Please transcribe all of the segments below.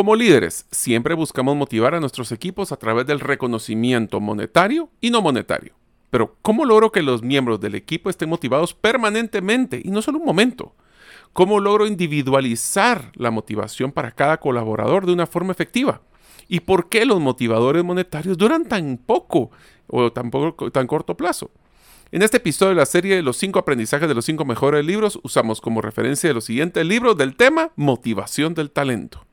Como líderes, siempre buscamos motivar a nuestros equipos a través del reconocimiento monetario y no monetario. Pero, ¿cómo logro que los miembros del equipo estén motivados permanentemente y no solo un momento? ¿Cómo logro individualizar la motivación para cada colaborador de una forma efectiva? ¿Y por qué los motivadores monetarios duran tan poco o tan, tan corto plazo? En este episodio de la serie de los cinco aprendizajes de los cinco mejores libros, usamos como referencia los siguientes libros del tema motivación del talento.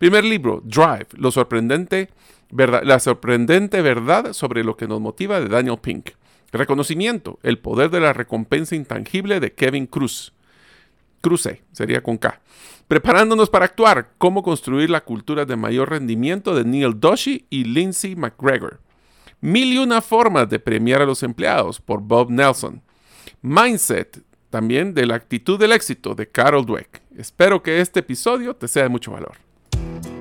Primer libro, Drive, lo sorprendente, la sorprendente verdad sobre lo que nos motiva de Daniel Pink. Reconocimiento, el poder de la recompensa intangible de Kevin Cruz. Cruce, sería con K. Preparándonos para actuar, cómo construir la cultura de mayor rendimiento de Neil Doshi y Lindsay McGregor. Mil y una formas de premiar a los empleados por Bob Nelson. Mindset, también de la actitud del éxito de Carol Dweck. Espero que este episodio te sea de mucho valor.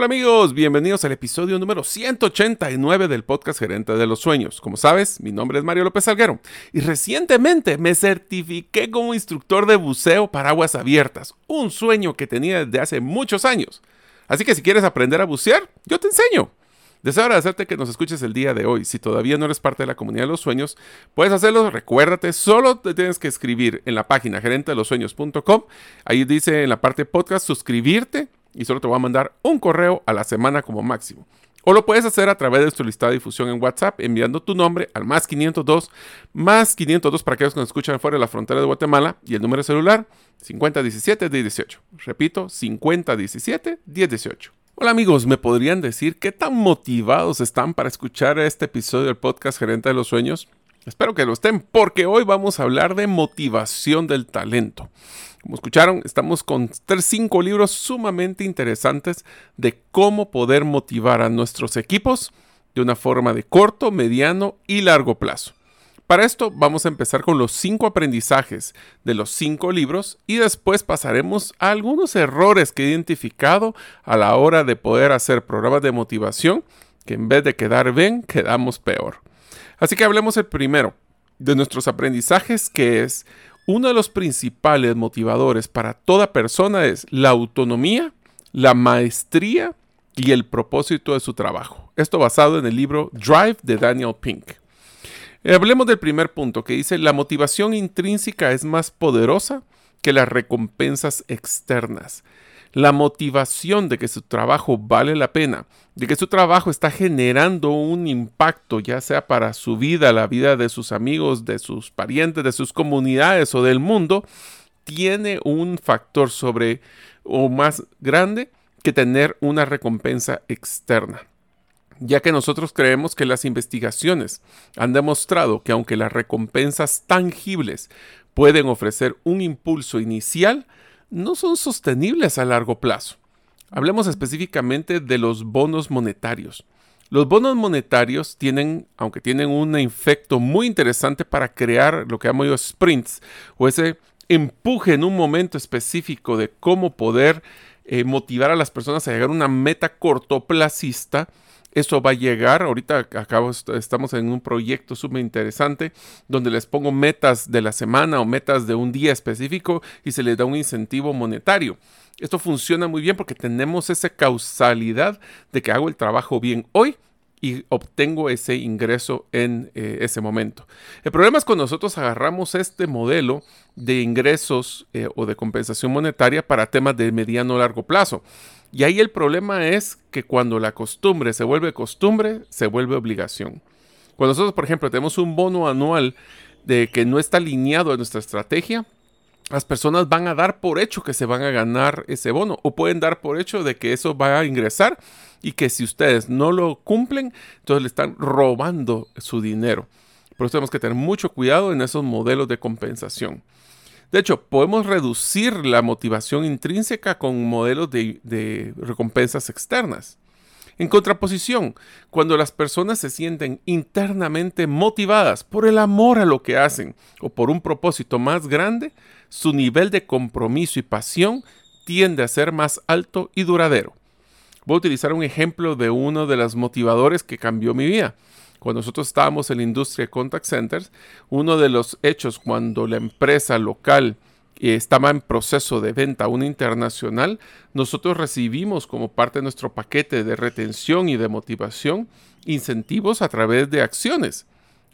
Hola amigos, bienvenidos al episodio número 189 del podcast Gerente de los Sueños. Como sabes, mi nombre es Mario López Salguero y recientemente me certifiqué como instructor de buceo para aguas abiertas, un sueño que tenía desde hace muchos años. Así que si quieres aprender a bucear, yo te enseño. Deseo agradecerte que nos escuches el día de hoy. Si todavía no eres parte de la comunidad de los sueños, puedes hacerlo. Recuérdate, solo te tienes que escribir en la página gerente de los sueños.com. Ahí dice en la parte podcast suscribirte y solo te voy a mandar un correo a la semana como máximo. O lo puedes hacer a través de tu lista de difusión en WhatsApp enviando tu nombre al más 502, más 502 para aquellos que nos escuchan fuera de la frontera de Guatemala y el número celular 5017-1018. Repito, 5017-1018. Hola amigos, ¿me podrían decir qué tan motivados están para escuchar este episodio del podcast Gerente de los Sueños? Espero que lo estén porque hoy vamos a hablar de motivación del talento. Como escucharon, estamos con cinco libros sumamente interesantes de cómo poder motivar a nuestros equipos de una forma de corto, mediano y largo plazo. Para esto vamos a empezar con los cinco aprendizajes de los cinco libros y después pasaremos a algunos errores que he identificado a la hora de poder hacer programas de motivación que en vez de quedar bien, quedamos peor. Así que hablemos el primero de nuestros aprendizajes que es uno de los principales motivadores para toda persona es la autonomía, la maestría y el propósito de su trabajo. Esto basado en el libro Drive de Daniel Pink. Eh, hablemos del primer punto que dice, la motivación intrínseca es más poderosa que las recompensas externas la motivación de que su trabajo vale la pena, de que su trabajo está generando un impacto, ya sea para su vida, la vida de sus amigos, de sus parientes, de sus comunidades o del mundo, tiene un factor sobre o más grande que tener una recompensa externa. Ya que nosotros creemos que las investigaciones han demostrado que aunque las recompensas tangibles pueden ofrecer un impulso inicial, no son sostenibles a largo plazo. Hablemos específicamente de los bonos monetarios. Los bonos monetarios tienen, aunque tienen un efecto muy interesante para crear lo que llamo yo sprints, o ese empuje en un momento específico de cómo poder eh, motivar a las personas a llegar a una meta cortoplacista, Esto va a llegar, ahorita acabo, estamos en un proyecto súper interesante donde les pongo metas de la semana o metas de un día específico y se les da un incentivo monetario. Esto funciona muy bien porque tenemos esa causalidad de que hago el trabajo bien hoy y obtengo ese ingreso en eh, ese momento. El problema es cuando nosotros agarramos este modelo de ingresos eh, o de compensación monetaria para temas de mediano o largo plazo. Y ahí el problema es que cuando la costumbre se vuelve costumbre, se vuelve obligación. Cuando nosotros, por ejemplo, tenemos un bono anual de que no está alineado a nuestra estrategia, las personas van a dar por hecho que se van a ganar ese bono o pueden dar por hecho de que eso va a ingresar y que si ustedes no lo cumplen, entonces le están robando su dinero. Por eso tenemos que tener mucho cuidado en esos modelos de compensación. De hecho, podemos reducir la motivación intrínseca con modelos de, recompensas externas. En contraposición, cuando las personas se sienten internamente motivadas por el amor a lo que hacen o por un propósito más grande, su nivel de compromiso y pasión tiende a ser más alto y duradero. Voy a utilizar un ejemplo de uno de los motivadores que cambió mi vida. Cuando nosotros estábamos en la industria de contact centers, uno de los hechos cuando la empresa local estaba en proceso de venta a una internacional, nosotros recibimos como parte de nuestro paquete de retención y de motivación incentivos a través de acciones.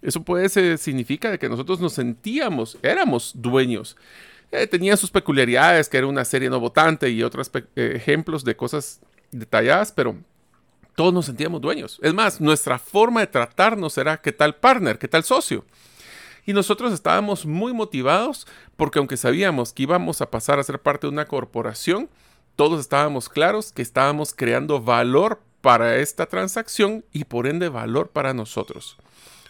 Eso puede ser, significa que nosotros nos sentíamos, éramos dueños. Eh, tenía sus peculiaridades, que era una serie no votante y otros eh, ejemplos de cosas detalladas, pero todos nos sentíamos dueños. Es más, nuestra forma de tratarnos era qué tal partner, qué tal socio. Y nosotros estábamos muy motivados porque aunque sabíamos que íbamos a pasar a ser parte de una corporación, todos estábamos claros que estábamos creando valor para esta transacción y por ende valor para nosotros.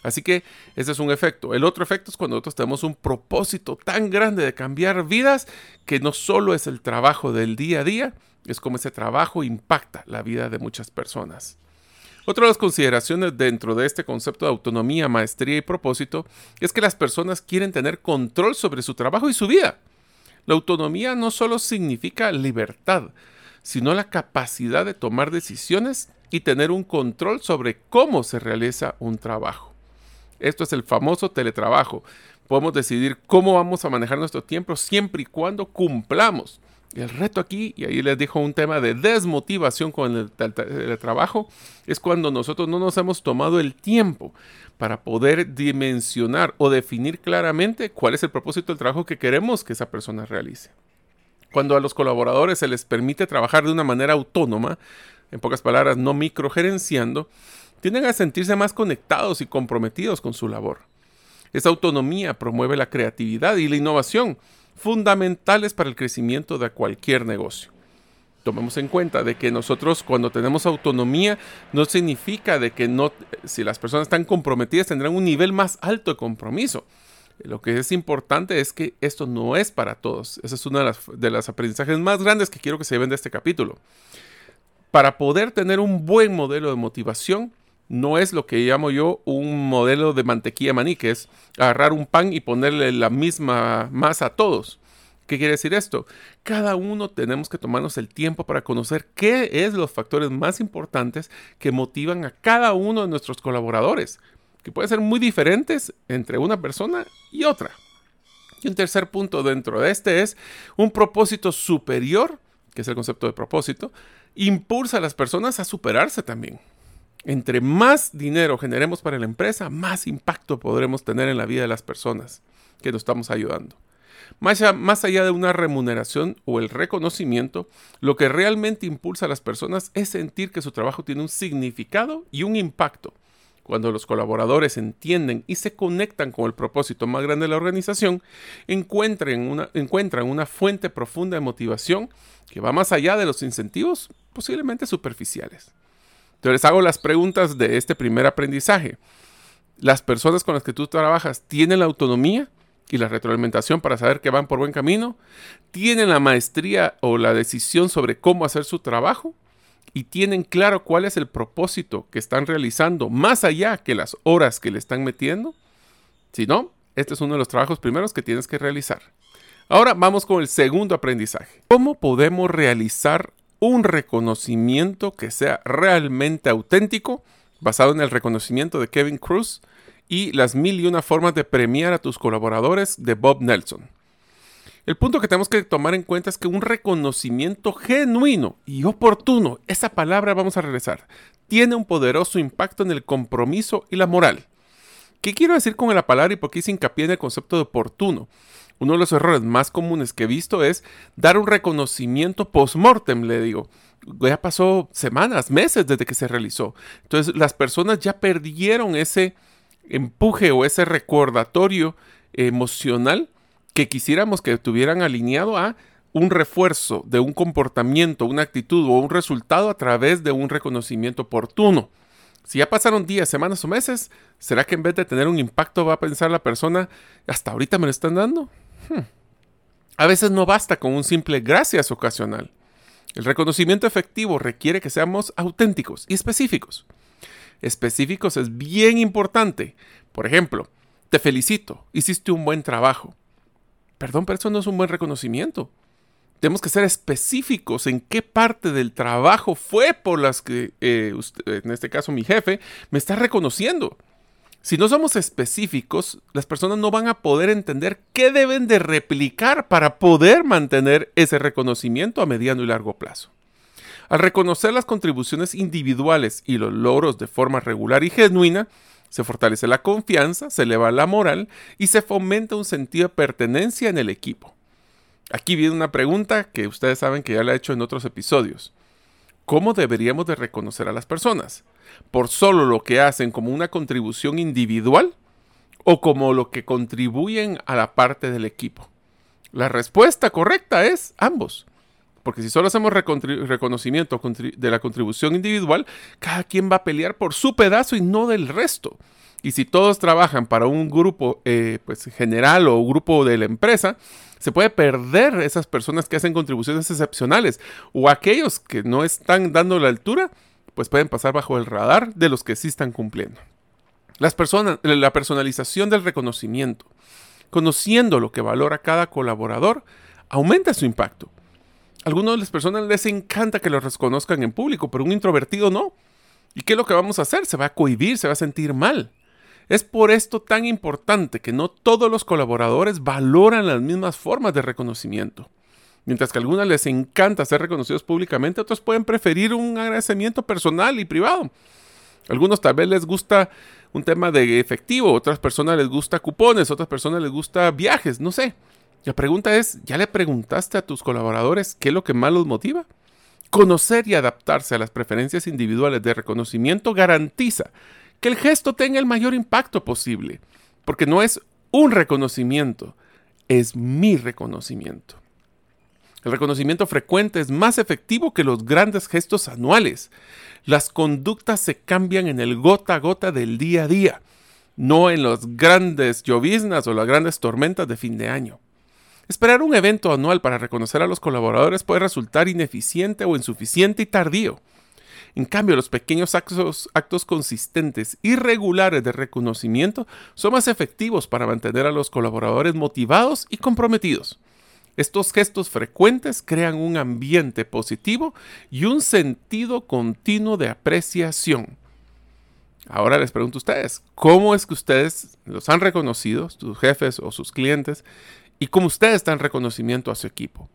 Así que ese es un efecto. El otro efecto es cuando nosotros tenemos un propósito tan grande de cambiar vidas que no solo es el trabajo del día a día, es como ese trabajo impacta la vida de muchas personas. Otra de las consideraciones dentro de este concepto de autonomía, maestría y propósito es que las personas quieren tener control sobre su trabajo y su vida. La autonomía no solo significa libertad, sino la capacidad de tomar decisiones y tener un control sobre cómo se realiza un trabajo. Esto es el famoso teletrabajo. Podemos decidir cómo vamos a manejar nuestro tiempo siempre y cuando cumplamos el reto aquí, y ahí les dijo un tema de desmotivación con el, trabajo, es cuando nosotros no nos hemos tomado el tiempo para poder dimensionar o definir claramente cuál es el propósito del trabajo que queremos que esa persona realice. Cuando a los colaboradores se les permite trabajar de una manera autónoma, en pocas palabras, no microgerenciando, tienden a sentirse más conectados y comprometidos con su labor. Esa autonomía promueve la creatividad y la innovación, fundamentales para el crecimiento de cualquier negocio. Tomemos en cuenta de que nosotros cuando tenemos autonomía no significa de que no, si las personas están comprometidas tendrán un nivel más alto de compromiso. Lo que es importante es que esto no es para todos. Ese es uno de los de los aprendizajes más grandes que quiero que se lleven de este capítulo. Para poder tener un buen modelo de motivación, no es lo que llamo yo un modelo de mantequilla maní, agarrar un pan y ponerle la misma masa a todos. ¿Qué quiere decir esto? Cada uno tenemos que tomarnos el tiempo para conocer qué es los factores más importantes que motivan a cada uno de nuestros colaboradores, que pueden ser muy diferentes entre una persona y otra. Y un tercer punto dentro de este es un propósito superior, que es el concepto de propósito, impulsa a las personas a superarse también. Entre más dinero generemos para la empresa, más impacto podremos tener en la vida de las personas que nos estamos ayudando. Más allá, de una remuneración o el reconocimiento, lo que realmente impulsa a las personas es sentir que su trabajo tiene un significado y un impacto. Cuando los colaboradores entienden y se conectan con el propósito más grande de la organización, encuentran una fuente profunda de motivación que va más allá de los incentivos posiblemente superficiales. Entonces hago las preguntas de este primer aprendizaje. ¿Las personas con las que tú trabajas tienen la autonomía y la retroalimentación para saber que van por buen camino? ¿Tienen la maestría o la decisión sobre cómo hacer su trabajo? ¿Y tienen claro cuál es el propósito que están realizando más allá que las horas que le están metiendo? Si no, este es uno de los trabajos primeros que tienes que realizar. Ahora vamos con el segundo aprendizaje. ¿Cómo podemos realizar un reconocimiento que sea realmente auténtico, basado en el reconocimiento de Kevin Cruz y las mil y una formas de premiar a tus colaboradores de Bob Nelson. El punto que tenemos que tomar en cuenta es que un reconocimiento genuino y oportuno, esa palabra vamos a regresar, tiene un poderoso impacto en el compromiso y la moral. ¿Qué quiero decir con la palabra y por qué hice hincapié en el concepto de oportuno? Uno de los errores más comunes que he visto es dar un reconocimiento post-mortem, le digo. Ya pasó semanas, meses desde que se realizó. Entonces las personas ya perdieron ese empuje o ese recordatorio emocional que quisiéramos que tuvieran alineado a un refuerzo de un comportamiento, una actitud o un resultado a través de un reconocimiento oportuno. Si ya pasaron días, semanas o meses, ¿será que en vez de tener un impacto va a pensar la persona, hasta ahorita me lo están dando? A veces no basta con un simple gracias ocasional. El reconocimiento efectivo requiere que seamos auténticos y específicos. Específicos es bien importante. Por ejemplo, te felicito, hiciste un buen trabajo. Perdón, pero eso no es un buen reconocimiento. Tenemos que ser específicos en qué parte del trabajo fue por las que, eh, en este caso mi jefe, me está reconociendo. Si no somos específicos, las personas no van a poder entender qué deben de replicar para poder mantener ese reconocimiento a mediano y largo plazo. Al reconocer las contribuciones individuales y los logros de forma regular y genuina, se fortalece la confianza, se eleva la moral y se fomenta un sentido de pertenencia en el equipo. Aquí viene una pregunta que ustedes saben que ya la he hecho en otros episodios. ¿Cómo deberíamos de reconocer a las personas? ¿Por solo lo que hacen como una contribución individual o como lo que contribuyen a la parte del equipo? La respuesta correcta es ambos. Porque si solo hacemos reconocimiento de la contribución individual, cada quien va a pelear por su pedazo y no del resto. Y si todos trabajan para un grupo eh, pues, general o grupo de la empresa, se puede perder esas personas que hacen contribuciones excepcionales o aquellos que no están dando la altura, pues pueden pasar bajo el radar de los que sí están cumpliendo. Las personas, la personalización del reconocimiento, conociendo lo que valora cada colaborador, aumenta su impacto algunas de las personas les encanta que los reconozcan en público, pero un introvertido no. ¿Y qué es lo que vamos a hacer? Se va a cohibir, se va a sentir mal. Es por esto tan importante que no todos los colaboradores valoran las mismas formas de reconocimiento. Mientras que a algunas les encanta ser reconocidos públicamente, otros pueden preferir un agradecimiento personal y privado. algunos tal vez les gusta un tema de efectivo, otras personas les gusta cupones, otras personas les gusta viajes, no sé. La pregunta es, ¿ya le preguntaste a tus colaboradores qué es lo que más los motiva? Conocer y adaptarse a las preferencias individuales de reconocimiento garantiza que el gesto tenga el mayor impacto posible, porque no es un reconocimiento, es mi reconocimiento. El reconocimiento frecuente es más efectivo que los grandes gestos anuales. Las conductas se cambian en el gota a gota del día a día, no en las grandes lloviznas o las grandes tormentas de fin de año. Esperar un evento anual para reconocer a los colaboradores puede resultar ineficiente o insuficiente y tardío. En cambio, los pequeños actos, actos, consistentes y regulares de reconocimiento son más efectivos para mantener a los colaboradores motivados y comprometidos. Estos gestos frecuentes crean un ambiente positivo y un sentido continuo de apreciación. Ahora les pregunto a ustedes, ¿cómo es que ustedes los han reconocido, sus jefes o sus clientes, y como ustedes dan reconocimiento a su equipo.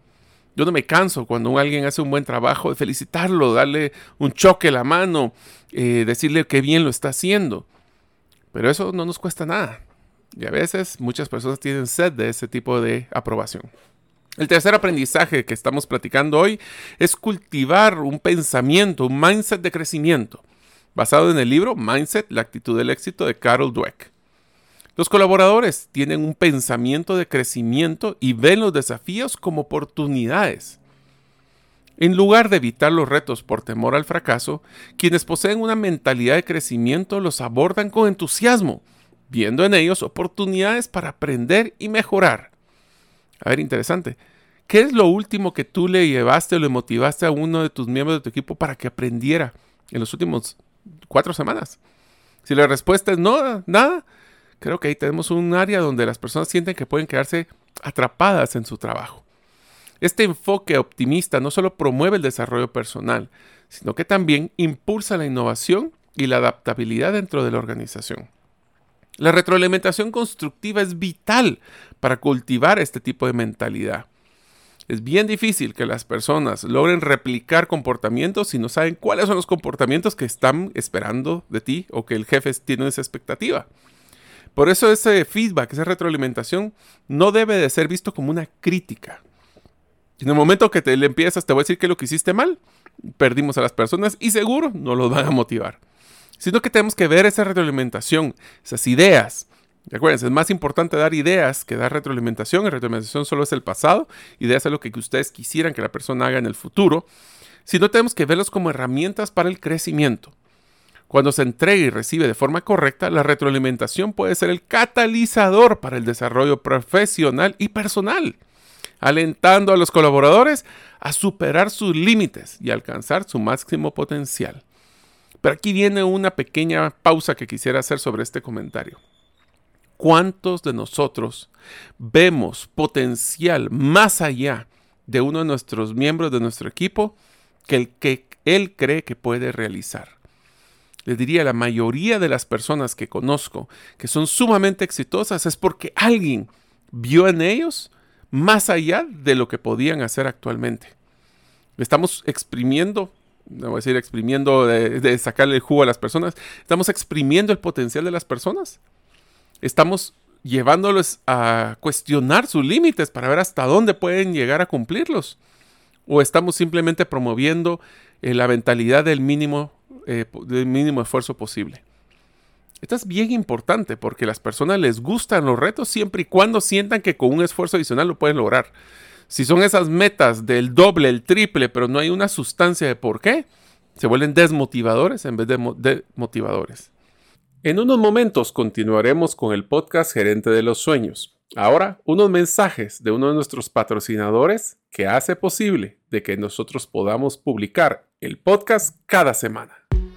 Yo no me canso cuando alguien hace un buen trabajo de felicitarlo, darle un choque a la mano, eh, decirle que bien lo está haciendo. Pero eso no nos cuesta nada. Y a veces muchas personas tienen sed de ese tipo de aprobación. El tercer aprendizaje que estamos platicando hoy es cultivar un pensamiento, un mindset de crecimiento, basado en el libro Mindset, la actitud del éxito de Carol Dweck. Los colaboradores tienen un pensamiento de crecimiento y ven los desafíos como oportunidades. En lugar de evitar los retos por temor al fracaso, quienes poseen una mentalidad de crecimiento los abordan con entusiasmo, viendo en ellos oportunidades para aprender y mejorar. A ver, interesante. ¿Qué es lo último que tú le llevaste o le motivaste a uno de tus miembros de tu equipo para que aprendiera en los últimos cuatro semanas? Si la respuesta es no, nada, creo que ahí tenemos un área donde las personas sienten que pueden quedarse atrapadas en su trabajo. Este enfoque optimista no solo promueve el desarrollo personal, sino que también impulsa la innovación y la adaptabilidad dentro de la organización. La retroalimentación constructiva es vital para cultivar este tipo de mentalidad. Es bien difícil que las personas logren replicar comportamientos si no saben cuáles son los comportamientos que están esperando de ti o que el jefe tiene esa expectativa. Por eso ese feedback, esa retroalimentación, no debe de ser visto como una crítica, en el momento que te le empiezas, te voy a decir que lo que hiciste mal, perdimos a las personas y seguro no los van a motivar. Sino que tenemos que ver esa retroalimentación, esas ideas. Recuerden, es más importante dar ideas que dar retroalimentación. La retroalimentación solo es el pasado. Ideas es lo que ustedes quisieran que la persona haga en el futuro. Sino tenemos que verlos como herramientas para el crecimiento. Cuando se entrega y recibe de forma correcta, la retroalimentación puede ser el catalizador para el desarrollo profesional y personal alentando a los colaboradores a superar sus límites y alcanzar su máximo potencial. Pero aquí viene una pequeña pausa que quisiera hacer sobre este comentario. ¿Cuántos de nosotros vemos potencial más allá de uno de nuestros miembros de nuestro equipo que el que él cree que puede realizar? Les diría, la mayoría de las personas que conozco que son sumamente exitosas es porque alguien vio en ellos más allá de lo que podían hacer actualmente. Estamos exprimiendo, voy a decir exprimiendo de, sacarle el jugo a las personas, estamos exprimiendo el potencial de las personas. Estamos llevándolos a cuestionar sus límites para ver hasta dónde pueden llegar a cumplirlos. O estamos simplemente promoviendo eh, la mentalidad del mínimo, eh, del mínimo esfuerzo posible. Esto es bien importante porque las personas les gustan los retos siempre y cuando sientan que con un esfuerzo adicional lo pueden lograr. Si son esas metas del doble, el triple, pero no hay una sustancia de por qué, se vuelven desmotivadores en vez de, motivadores. En unos momentos continuaremos con el podcast Gerente de los Sueños. Ahora, unos mensajes de uno de nuestros patrocinadores que hace posible de que nosotros podamos publicar el podcast cada semana.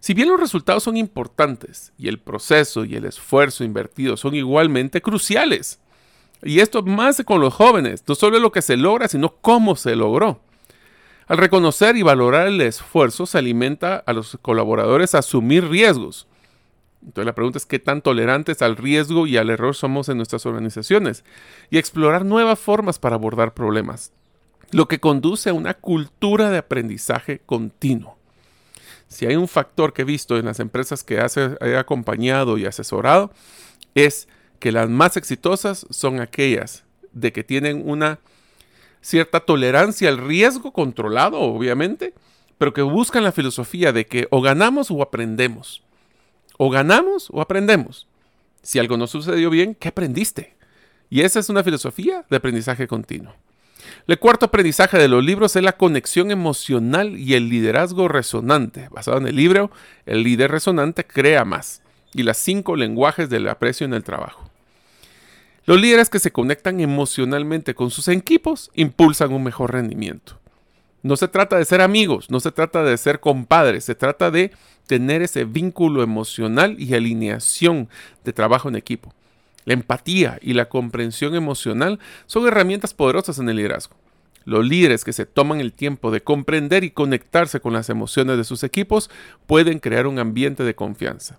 Si bien los resultados son importantes y el proceso y el esfuerzo invertido son igualmente cruciales, y esto más con los jóvenes, no solo lo que se logra, sino cómo se logró. Al reconocer y valorar el esfuerzo se alimenta a los colaboradores a asumir riesgos. Entonces la pregunta es qué tan tolerantes al riesgo y al error somos en nuestras organizaciones y explorar nuevas formas para abordar problemas, lo que conduce a una cultura de aprendizaje continuo. Si hay un factor que he visto en las empresas que he acompañado y asesorado, es que las más exitosas son aquellas de que tienen una cierta tolerancia al riesgo controlado, obviamente, pero que buscan la filosofía de que o ganamos o aprendemos. O ganamos o aprendemos. Si algo no sucedió bien, ¿qué aprendiste? Y esa es una filosofía de aprendizaje continuo. El cuarto aprendizaje de los libros es la conexión emocional y el liderazgo resonante. Basado en el libro, el líder resonante crea más. Y las cinco lenguajes del aprecio en el trabajo. Los líderes que se conectan emocionalmente con sus equipos impulsan un mejor rendimiento. No se trata de ser amigos, no se trata de ser compadres, se trata de tener ese vínculo emocional y alineación de trabajo en equipo. Empatía y la comprensión emocional son herramientas poderosas en el liderazgo. Los líderes que se toman el tiempo de comprender y conectarse con las emociones de sus equipos pueden crear un ambiente de confianza,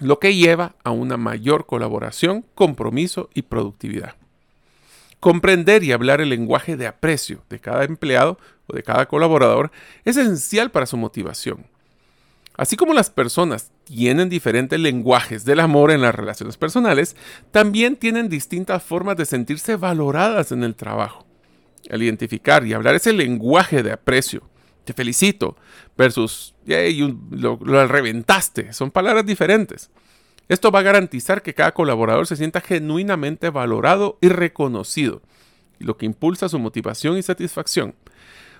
lo que lleva a una mayor colaboración, compromiso y productividad. Comprender y hablar el lenguaje de aprecio de cada empleado o de cada colaborador es esencial para su motivación. Así como las personas tienen diferentes lenguajes del amor en las relaciones personales, también tienen distintas formas de sentirse valoradas en el trabajo. Al identificar y hablar ese lenguaje de aprecio, te felicito, versus lo, lo reventaste, son palabras diferentes. Esto va a garantizar que cada colaborador se sienta genuinamente valorado y reconocido, lo que impulsa su motivación y satisfacción.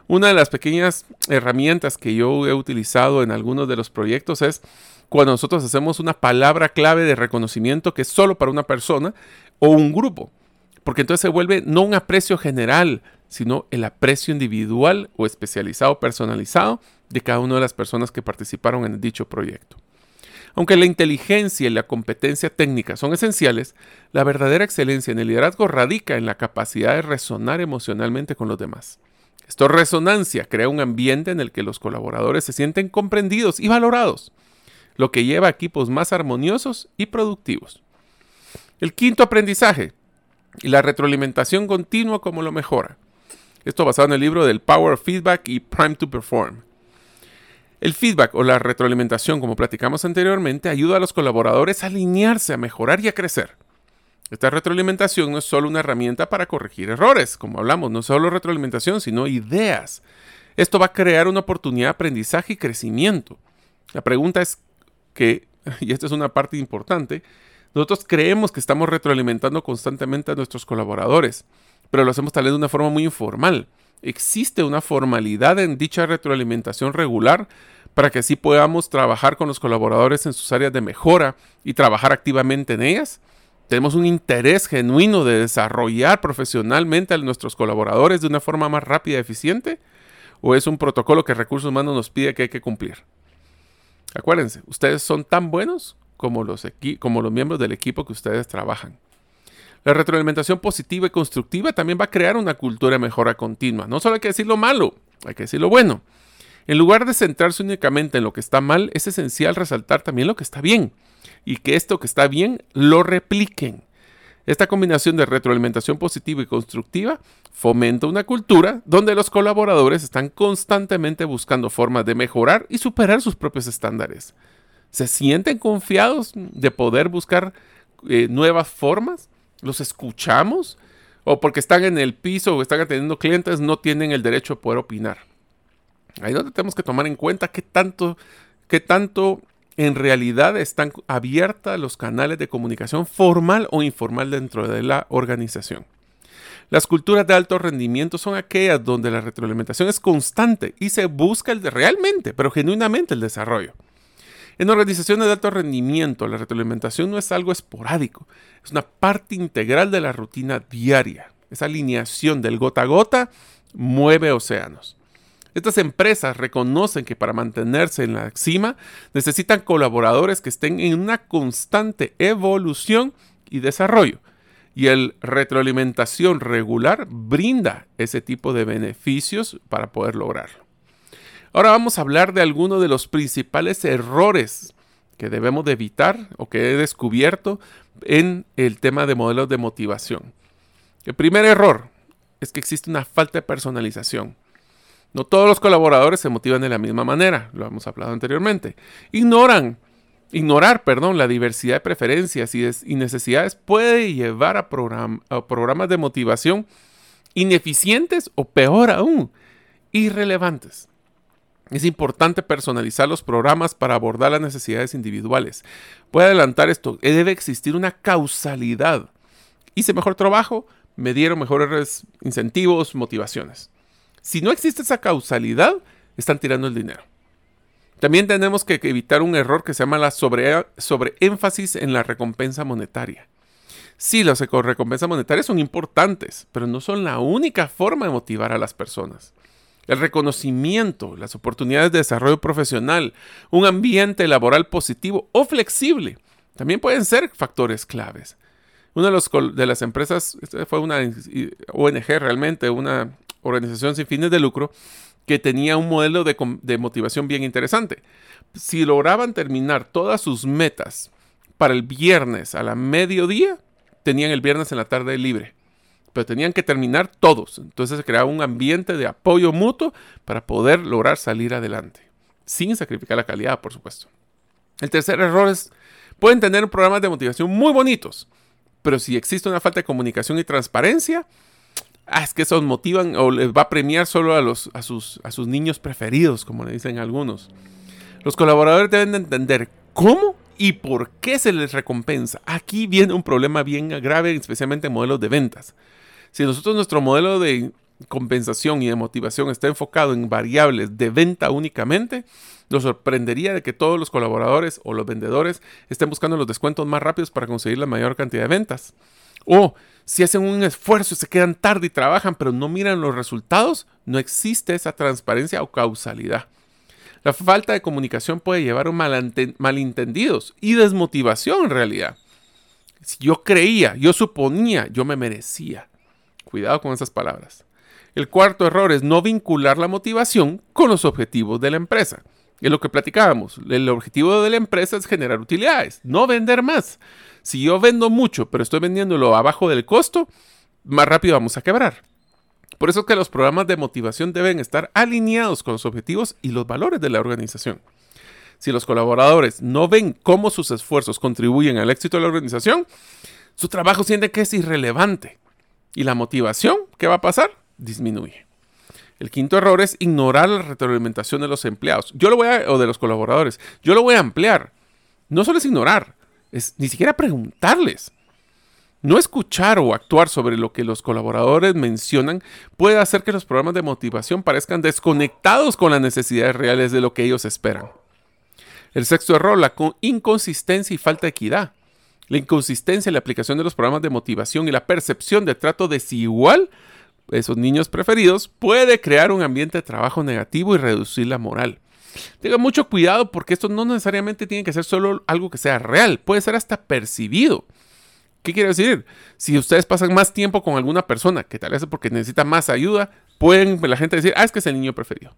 Una de las pequeñas herramientas que yo he utilizado en algunos de los proyectos es cuando nosotros hacemos una palabra clave de reconocimiento que es solo para una persona o un grupo. Porque entonces se vuelve no un aprecio general, sino el aprecio individual o especializado, personalizado de cada una de las personas que participaron en dicho proyecto. Aunque la inteligencia y la competencia técnica son esenciales, la verdadera excelencia en el liderazgo radica en la capacidad de resonar emocionalmente con los demás. Esta resonancia crea un ambiente en el que los colaboradores se sienten comprendidos y valorados, lo que lleva a equipos más armoniosos y productivos. El quinto aprendizaje, y la retroalimentación continua como lo mejora. Esto basado en el libro del Power of Feedback y Prime to Perform. El feedback o la retroalimentación, como platicamos anteriormente, ayuda a los colaboradores a alinearse, a mejorar y a crecer. Esta retroalimentación no es solo una herramienta para corregir errores, como hablamos, no solo retroalimentación, sino ideas. Esto va a crear una oportunidad de aprendizaje y crecimiento. La pregunta es que, y esta es una parte importante, nosotros creemos que estamos retroalimentando constantemente a nuestros colaboradores, pero lo hacemos tal vez de una forma muy informal. Existe una formalidad en dicha retroalimentación regular para que así podamos trabajar con los colaboradores en sus áreas de mejora y trabajar activamente en ellas. Tenemos un interés genuino de desarrollar profesionalmente a nuestros colaboradores de una forma más rápida y eficiente. ¿O es un protocolo que Recursos Humanos nos pide que hay que cumplir? Acuérdense, ustedes son tan buenos como los, como los miembros del equipo que ustedes trabajan. La retroalimentación positiva y constructiva también va a crear una cultura de mejora continua. No solo hay que decir lo malo, hay que decir lo bueno. En lugar de centrarse únicamente en lo que está mal, es esencial resaltar también lo que está bien y que esto que está bien lo repliquen. Esta combinación de retroalimentación positiva y constructiva fomenta una cultura donde los colaboradores están constantemente buscando formas de mejorar y superar sus propios estándares. ¿Se sienten confiados de poder buscar eh, nuevas formas? ¿Los escuchamos? ¿O porque están en el piso o están atendiendo clientes no tienen el derecho a poder opinar? Ahí es donde tenemos que tomar en cuenta qué tanto, qué tanto en realidad están abiertas los canales de comunicación formal o informal dentro de la organización. Las culturas de alto rendimiento son aquellas donde la retroalimentación es constante y se busca el realmente, pero genuinamente el desarrollo. En organizaciones de alto rendimiento, la retroalimentación no es algo esporádico, es una parte integral de la rutina diaria. Esa alineación del gota a gota mueve océanos. Estas empresas reconocen que para mantenerse en la cima necesitan colaboradores que estén en una constante evolución y desarrollo. Y el retroalimentación regular brinda ese tipo de beneficios para poder lograrlo. Ahora vamos a hablar de algunos de los principales errores que debemos de evitar o que he descubierto en el tema de modelos de motivación. El primer error es que existe una falta de personalización. No todos los colaboradores se motivan de la misma manera, lo hemos hablado anteriormente. Ignoran, ignorar, perdón, la diversidad de preferencias y, necesidades puede llevar a, a programas de motivación ineficientes o peor aún, irrelevantes. Es importante personalizar los programas para abordar las necesidades individuales. Puede adelantar esto, debe existir una causalidad. Hice mejor trabajo, me dieron mejores incentivos, motivaciones. Si no existe esa causalidad, están tirando el dinero. También tenemos que evitar un error que se llama la sobre, sobreénfasis en la recompensa monetaria. Sí, las recompensas monetarias son importantes, pero no son la única forma de motivar a las personas. El reconocimiento, las oportunidades de desarrollo profesional, un ambiente laboral positivo o flexible, también pueden ser factores claves. Una de, de las empresas, fue una ONG realmente, una organización sin fines de lucro, que tenía un modelo de, motivación bien interesante. Si lograban terminar todas sus metas para el viernes a la mediodía, tenían el viernes en la tarde libre. Pero tenían que terminar todos. Entonces se creaba un ambiente de apoyo mutuo para poder lograr salir adelante. Sin sacrificar la calidad, por supuesto. El tercer error es, pueden tener programas de motivación muy bonitos, pero si existe una falta de comunicación y transparencia, ah, es que esos motivan o les va a premiar solo a, los, a, sus, a sus niños preferidos, como le dicen algunos. Los colaboradores deben de entender cómo y por qué se les recompensa. Aquí viene un problema bien grave, especialmente en modelos de ventas. Si nosotros nuestro modelo de, compensación y de motivación está enfocado en variables de venta únicamente, nos sorprendería de que todos los colaboradores o los vendedores estén buscando los descuentos más rápidos para conseguir la mayor cantidad de ventas. O si hacen un esfuerzo se quedan tarde y trabajan pero no miran los resultados, no existe esa transparencia o causalidad. La falta de comunicación puede llevar a malentendidos y desmotivación en realidad. Si yo creía, yo suponía, yo me merecía. Cuidado con esas palabras. El cuarto error es no vincular la motivación con los objetivos de la empresa. Es lo que platicábamos. El objetivo de la empresa es generar utilidades, no vender más. Si yo vendo mucho, pero estoy vendiéndolo abajo del costo, más rápido vamos a quebrar. Por eso es que los programas de motivación deben estar alineados con los objetivos y los valores de la organización. Si los colaboradores no ven cómo sus esfuerzos contribuyen al éxito de la organización, su trabajo siente que es irrelevante. ¿Y la motivación? ¿Qué va a pasar? disminuye. El quinto error es ignorar la retroalimentación de los empleados. Yo lo voy a, o de los colaboradores. Yo lo voy a ampliar. No solo es ignorar, es ni siquiera preguntarles. No escuchar o actuar sobre lo que los colaboradores mencionan puede hacer que los programas de motivación parezcan desconectados con las necesidades reales de lo que ellos esperan. El sexto error, la inconsistencia y falta de equidad. La inconsistencia en la aplicación de los programas de motivación y la percepción de trato desigual esos niños preferidos puede crear un ambiente de trabajo negativo y reducir la moral. Tenga mucho cuidado porque esto no necesariamente tiene que ser solo algo que sea real, puede ser hasta percibido. ¿Qué quiere decir? Si ustedes pasan más tiempo con alguna persona que tal vez es porque necesita más ayuda, pueden la gente decir, ah, es que es el niño preferido.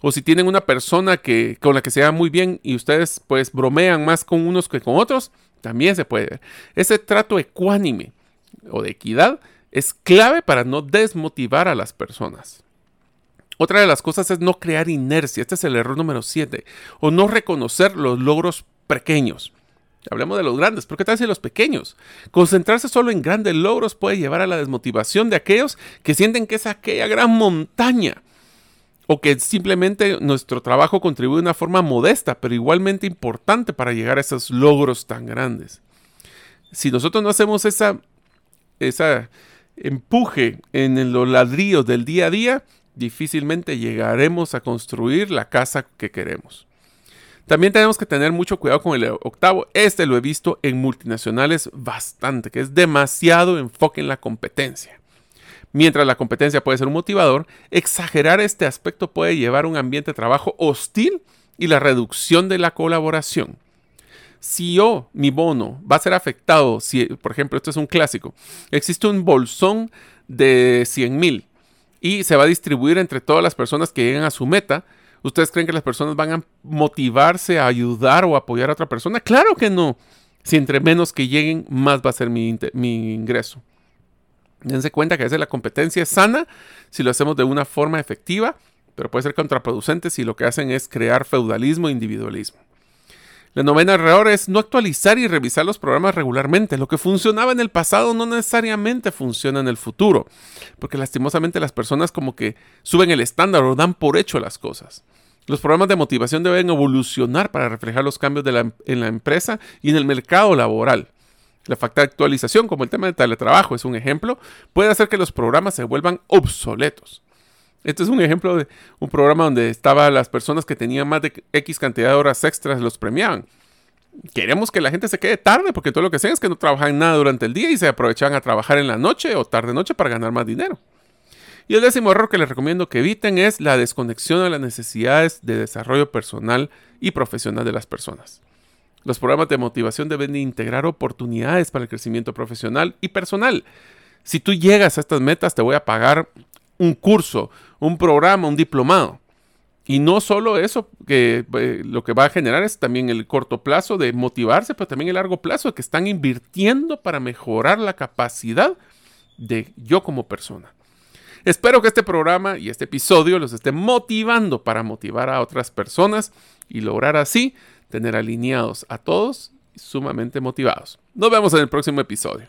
O si tienen una persona que, con la que se va muy bien y ustedes pues bromean más con unos que con otros, también se puede ver. Ese trato ecuánime o de equidad es clave para no desmotivar a las personas. Otra de las cosas es no crear inercia. Este es el error número 7. O no reconocer los logros pequeños. Hablemos de los grandes, pero ¿qué tal si los pequeños? Concentrarse solo en grandes logros puede llevar a la desmotivación de aquellos que sienten que es aquella gran montaña. O que simplemente nuestro trabajo contribuye de una forma modesta, pero igualmente importante para llegar a esos logros tan grandes. Si nosotros no hacemos esa, esa empuje en los ladrillos del día a día, difícilmente llegaremos a construir la casa que queremos. También tenemos que tener mucho cuidado con el octavo. Este lo he visto en multinacionales bastante, que es demasiado enfoque en la competencia. Mientras la competencia puede ser un motivador, exagerar este aspecto puede llevar a un ambiente de trabajo hostil y la reducción de la colaboración si yo, mi bono, va a ser afectado, si, por ejemplo, esto es un clásico, existe un bolsón de 100 mil y se va a distribuir entre todas las personas que lleguen a su meta, ¿ustedes creen que las personas van a motivarse a ayudar o apoyar a otra persona? Claro que no. Si entre menos que lleguen, más va a ser mi, mi ingreso. Dense cuenta que a veces la competencia es sana si lo hacemos de una forma efectiva, pero puede ser contraproducente si lo que hacen es crear feudalismo e individualismo. La novena error es no actualizar y revisar los programas regularmente. Lo que funcionaba en el pasado no necesariamente funciona en el futuro, porque lastimosamente las personas como que suben el estándar o dan por hecho las cosas. Los programas de motivación deben evolucionar para reflejar los cambios en la empresa y en el mercado laboral. La falta de actualización, como el tema del teletrabajo es un ejemplo, puede hacer que los programas se vuelvan obsoletos. Este es un ejemplo de un programa donde estaban las personas que tenían más de X cantidad de horas extras los premiaban. Queremos que la gente se quede tarde porque todo lo que hacen es que no trabajan nada durante el día y se aprovechan a trabajar en la noche o tarde noche para ganar más dinero. Y el décimo error que les recomiendo que eviten es la desconexión de las necesidades de desarrollo personal y profesional de las personas. Los programas de motivación deben integrar oportunidades para el crecimiento profesional y personal. Si tú llegas a estas metas, te voy a pagar un curso, un programa, un diplomado. Y no solo eso, que eh, lo que va a generar es también el corto plazo de motivarse, pero también el largo plazo de que están invirtiendo para mejorar la capacidad de yo como persona. Espero que este programa y este episodio los esté motivando para motivar a otras personas y lograr así tener alineados a todos y sumamente motivados. Nos vemos en el próximo episodio.